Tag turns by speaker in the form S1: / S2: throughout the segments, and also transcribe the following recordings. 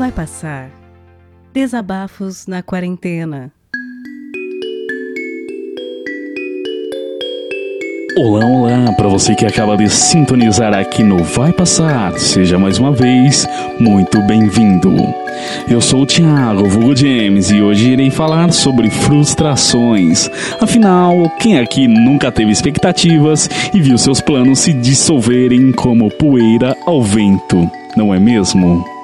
S1: Vai passar. Desabafos na quarentena.
S2: Olá, olá, para você que acaba de sintonizar aqui no Vai Passar, seja mais uma vez muito bem-vindo. Eu sou o Thiago, vulgo James, e hoje irei falar sobre frustrações. Afinal, quem aqui nunca teve expectativas e viu seus planos se dissolverem como poeira ao vento, não é mesmo?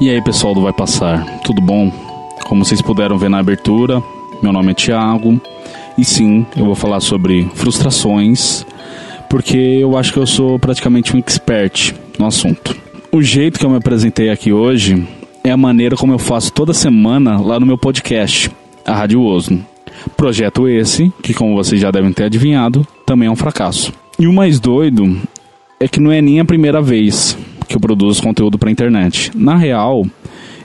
S2: E aí, pessoal do Vai Passar, tudo bom? Como vocês puderam ver na abertura, meu nome é Thiago. E sim, eu vou falar sobre frustrações, porque eu acho que eu sou praticamente um expert no assunto. O jeito que eu me apresentei aqui hoje é a maneira como eu faço toda semana lá no meu podcast, a Rádio Osno. Projeto esse, que como vocês já devem ter adivinhado, também é um fracasso. E o mais doido é que não é nem a primeira vez que eu produzo conteúdo para internet. Na real,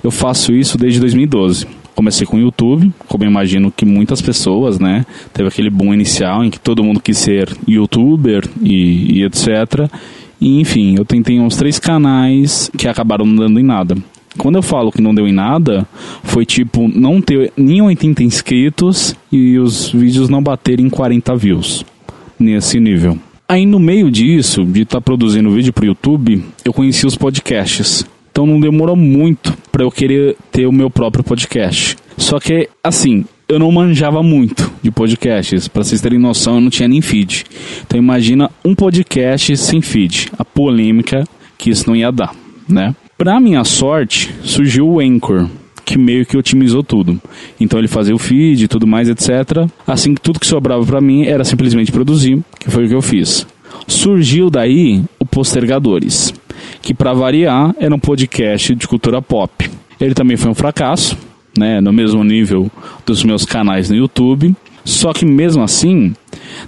S2: eu faço isso desde 2012 comecei com o YouTube, como eu imagino que muitas pessoas, né? Teve aquele boom inicial em que todo mundo quis ser youtuber e, e etc. E, enfim, eu tentei uns três canais que acabaram não dando em nada. Quando eu falo que não deu em nada, foi tipo não ter nem 80 inscritos e os vídeos não baterem 40 views. Nesse nível. Aí no meio disso, de estar tá produzindo vídeo pro YouTube, eu conheci os podcasts. Então não demorou muito para eu querer ter o meu próprio podcast. Só que, assim, eu não manjava muito de podcasts. Para vocês terem noção, eu não tinha nem feed. Então imagina um podcast sem feed. A polêmica que isso não ia dar, né? Para minha sorte, surgiu o Anchor, que meio que otimizou tudo. Então ele fazia o feed e tudo mais, etc. Assim que tudo que sobrava para mim era simplesmente produzir, que foi o que eu fiz. Surgiu daí o Postergadores que para variar era um podcast de cultura pop. Ele também foi um fracasso, né, no mesmo nível dos meus canais no YouTube. Só que mesmo assim,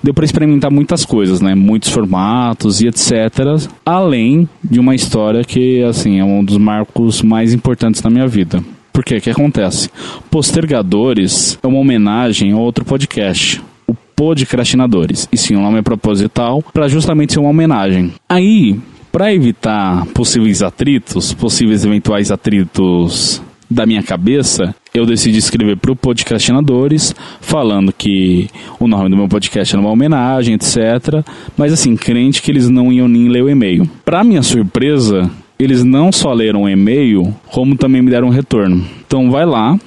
S2: deu para experimentar muitas coisas, né? Muitos formatos e etc. Além de uma história que, assim, é um dos marcos mais importantes na minha vida. Por quê? O que acontece? Postergadores é uma homenagem a outro podcast, o Podcrastinadores. E sim, o nome é proposital para justamente ser uma homenagem. Aí, para evitar possíveis atritos, possíveis eventuais atritos da minha cabeça, eu decidi escrever para o Podcastinadores, falando que o nome do meu podcast era uma homenagem, etc. Mas assim, crente que eles não iam nem ler o e-mail. Para minha surpresa, eles não só leram o e-mail, como também me deram um retorno. Então vai lá,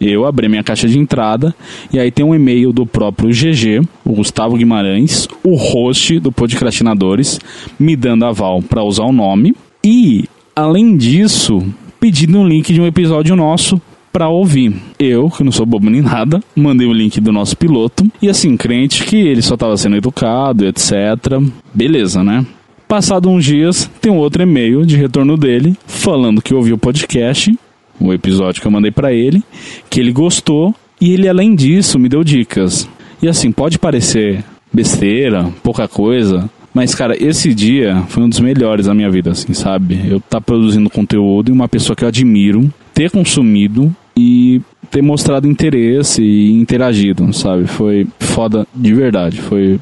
S2: eu abri minha caixa de entrada e aí tem um e-mail do próprio GG, o Gustavo Guimarães, o host do Podcrastinadores, me dando aval para usar o nome e, além disso, pedindo um link de um episódio nosso para ouvir. Eu, que não sou bobo nem nada, mandei o link do nosso piloto e assim, crente que ele só estava sendo educado, etc. Beleza, né? Passado uns dias, tem um outro e-mail de retorno dele falando que ouviu o podcast o episódio que eu mandei para ele, que ele gostou e ele além disso me deu dicas. E assim, pode parecer besteira, pouca coisa, mas cara, esse dia foi um dos melhores da minha vida, assim, sabe? Eu tá produzindo conteúdo e uma pessoa que eu admiro, ter consumido e ter mostrado interesse e interagido, sabe? Foi foda de verdade, foi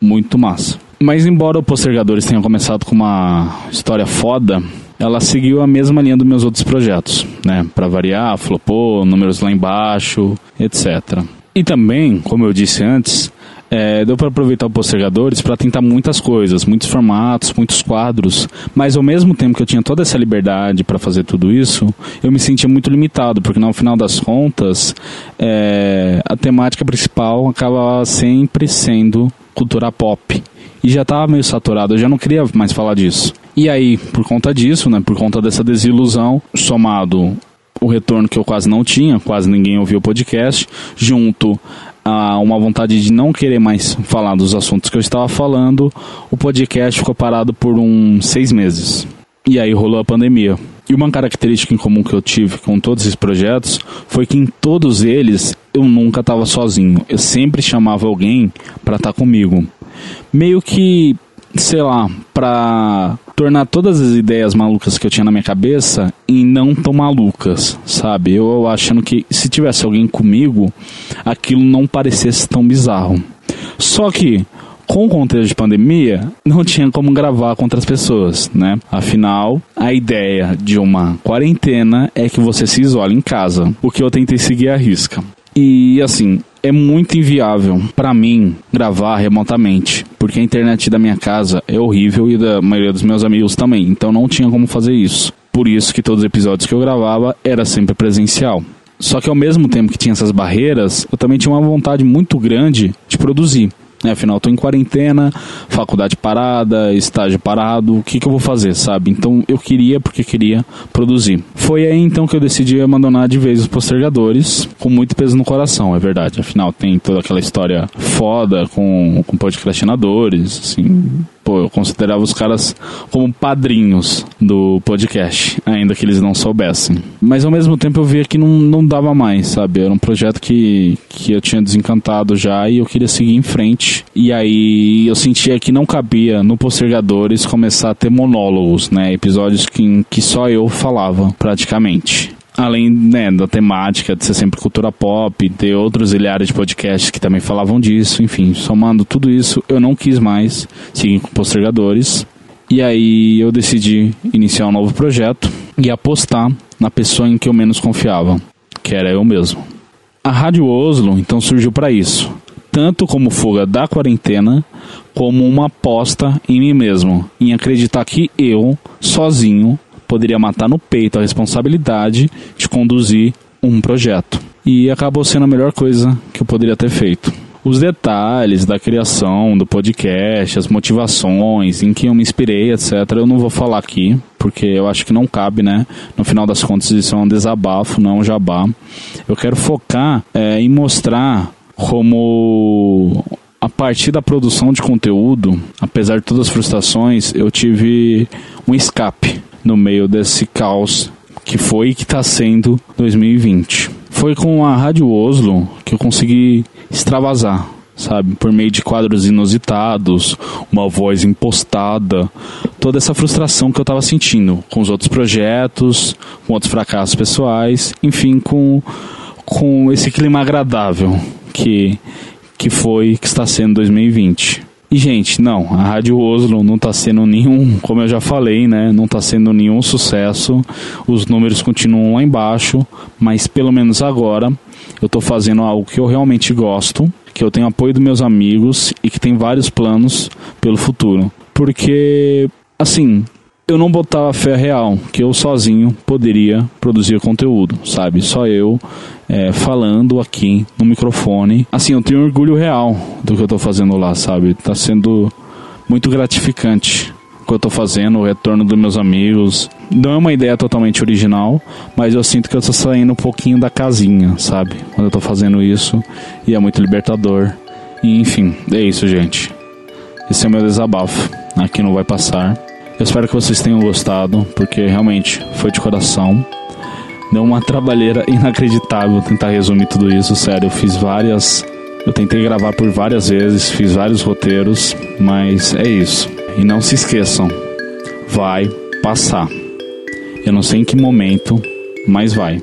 S2: muito massa. Mas embora o Postergadores tenha começado com uma história foda, ela seguiu a mesma linha dos meus outros projetos, né? Para variar, flopou, números lá embaixo, etc. E também, como eu disse antes, é, deu para aproveitar o Postergadores para tentar muitas coisas, muitos formatos, muitos quadros, mas ao mesmo tempo que eu tinha toda essa liberdade para fazer tudo isso, eu me sentia muito limitado, porque no final das contas, é, a temática principal acaba sempre sendo cultura pop. E já estava meio saturado, eu já não queria mais falar disso. E aí, por conta disso, né, por conta dessa desilusão, somado o retorno que eu quase não tinha, quase ninguém ouviu o podcast, junto a uma vontade de não querer mais falar dos assuntos que eu estava falando, o podcast ficou parado por uns seis meses. E aí rolou a pandemia. E uma característica em comum que eu tive com todos esses projetos foi que em todos eles eu nunca estava sozinho. Eu sempre chamava alguém para estar tá comigo. Meio que, sei lá, para tornar todas as ideias malucas que eu tinha na minha cabeça em não tão malucas, sabe? Eu achando que se tivesse alguém comigo, aquilo não parecesse tão bizarro. Só que, com o contexto de pandemia, não tinha como gravar com outras pessoas, né? Afinal, a ideia de uma quarentena é que você se isole em casa, o que eu tentei seguir à risca. E assim, é muito inviável para mim gravar remotamente, porque a internet da minha casa é horrível e da maioria dos meus amigos também, então não tinha como fazer isso. Por isso que todos os episódios que eu gravava era sempre presencial. Só que ao mesmo tempo que tinha essas barreiras, eu também tinha uma vontade muito grande de produzir. Né? Afinal, estou em quarentena, faculdade parada, estágio parado, o que, que eu vou fazer, sabe? Então eu queria porque queria produzir. Foi aí então que eu decidi abandonar de vez os postergadores, com muito peso no coração, é verdade. Afinal, tem toda aquela história foda com, com podcastinadores, assim, pô, eu considerava os caras como padrinhos do podcast, ainda que eles não soubessem. Mas ao mesmo tempo eu via que não, não dava mais, sabe? Era um projeto que, que eu tinha desencantado já e eu queria seguir em frente. E aí eu sentia que não cabia no Postergadores começar a ter monólogos, né? Episódios que, que só eu falava, praticamente além né, da temática de ser sempre cultura pop, ter outros ilhares de podcasts que também falavam disso, enfim, somando tudo isso, eu não quis mais seguir com postergadores. E aí eu decidi iniciar um novo projeto e apostar na pessoa em que eu menos confiava, que era eu mesmo. A Rádio Oslo então surgiu para isso, tanto como fuga da quarentena, como uma aposta em mim mesmo, em acreditar que eu, sozinho, poderia matar no peito a responsabilidade de conduzir um projeto. E acabou sendo a melhor coisa que eu poderia ter feito. Os detalhes da criação do podcast, as motivações, em que eu me inspirei, etc., eu não vou falar aqui, porque eu acho que não cabe, né? No final das contas, isso é um desabafo, não é um jabá. Eu quero focar é, em mostrar como a partir da produção de conteúdo, apesar de todas as frustrações, eu tive um escape no meio desse caos que foi e que está sendo 2020. Foi com a Rádio Oslo que eu consegui extravasar, sabe? Por meio de quadros inusitados, uma voz impostada, toda essa frustração que eu estava sentindo com os outros projetos, com outros fracassos pessoais, enfim, com, com esse clima agradável que, que foi, que está sendo 2020. E, gente, não, a Rádio Oslo não está sendo nenhum, como eu já falei, né? Não está sendo nenhum sucesso. Os números continuam lá embaixo, mas pelo menos agora eu estou fazendo algo que eu realmente gosto, que eu tenho apoio dos meus amigos e que tem vários planos pelo futuro. Porque, assim, eu não botava fé real que eu sozinho poderia produzir conteúdo, sabe? Só eu é, falando aqui no microfone. Assim, eu tenho orgulho real do que eu tô fazendo lá, sabe? Tá sendo muito gratificante o que eu tô fazendo, o retorno dos meus amigos. Não é uma ideia totalmente original, mas eu sinto que eu tô saindo um pouquinho da casinha, sabe? Quando eu tô fazendo isso, e é muito libertador. E, enfim, é isso, gente. Esse é o meu desabafo. Aqui não vai passar. Eu espero que vocês tenham gostado, porque realmente foi de coração. Deu uma trabalheira inacreditável tentar resumir tudo isso, sério. Eu fiz várias. Eu tentei gravar por várias vezes, fiz vários roteiros, mas é isso. E não se esqueçam, vai passar. Eu não sei em que momento, mas vai.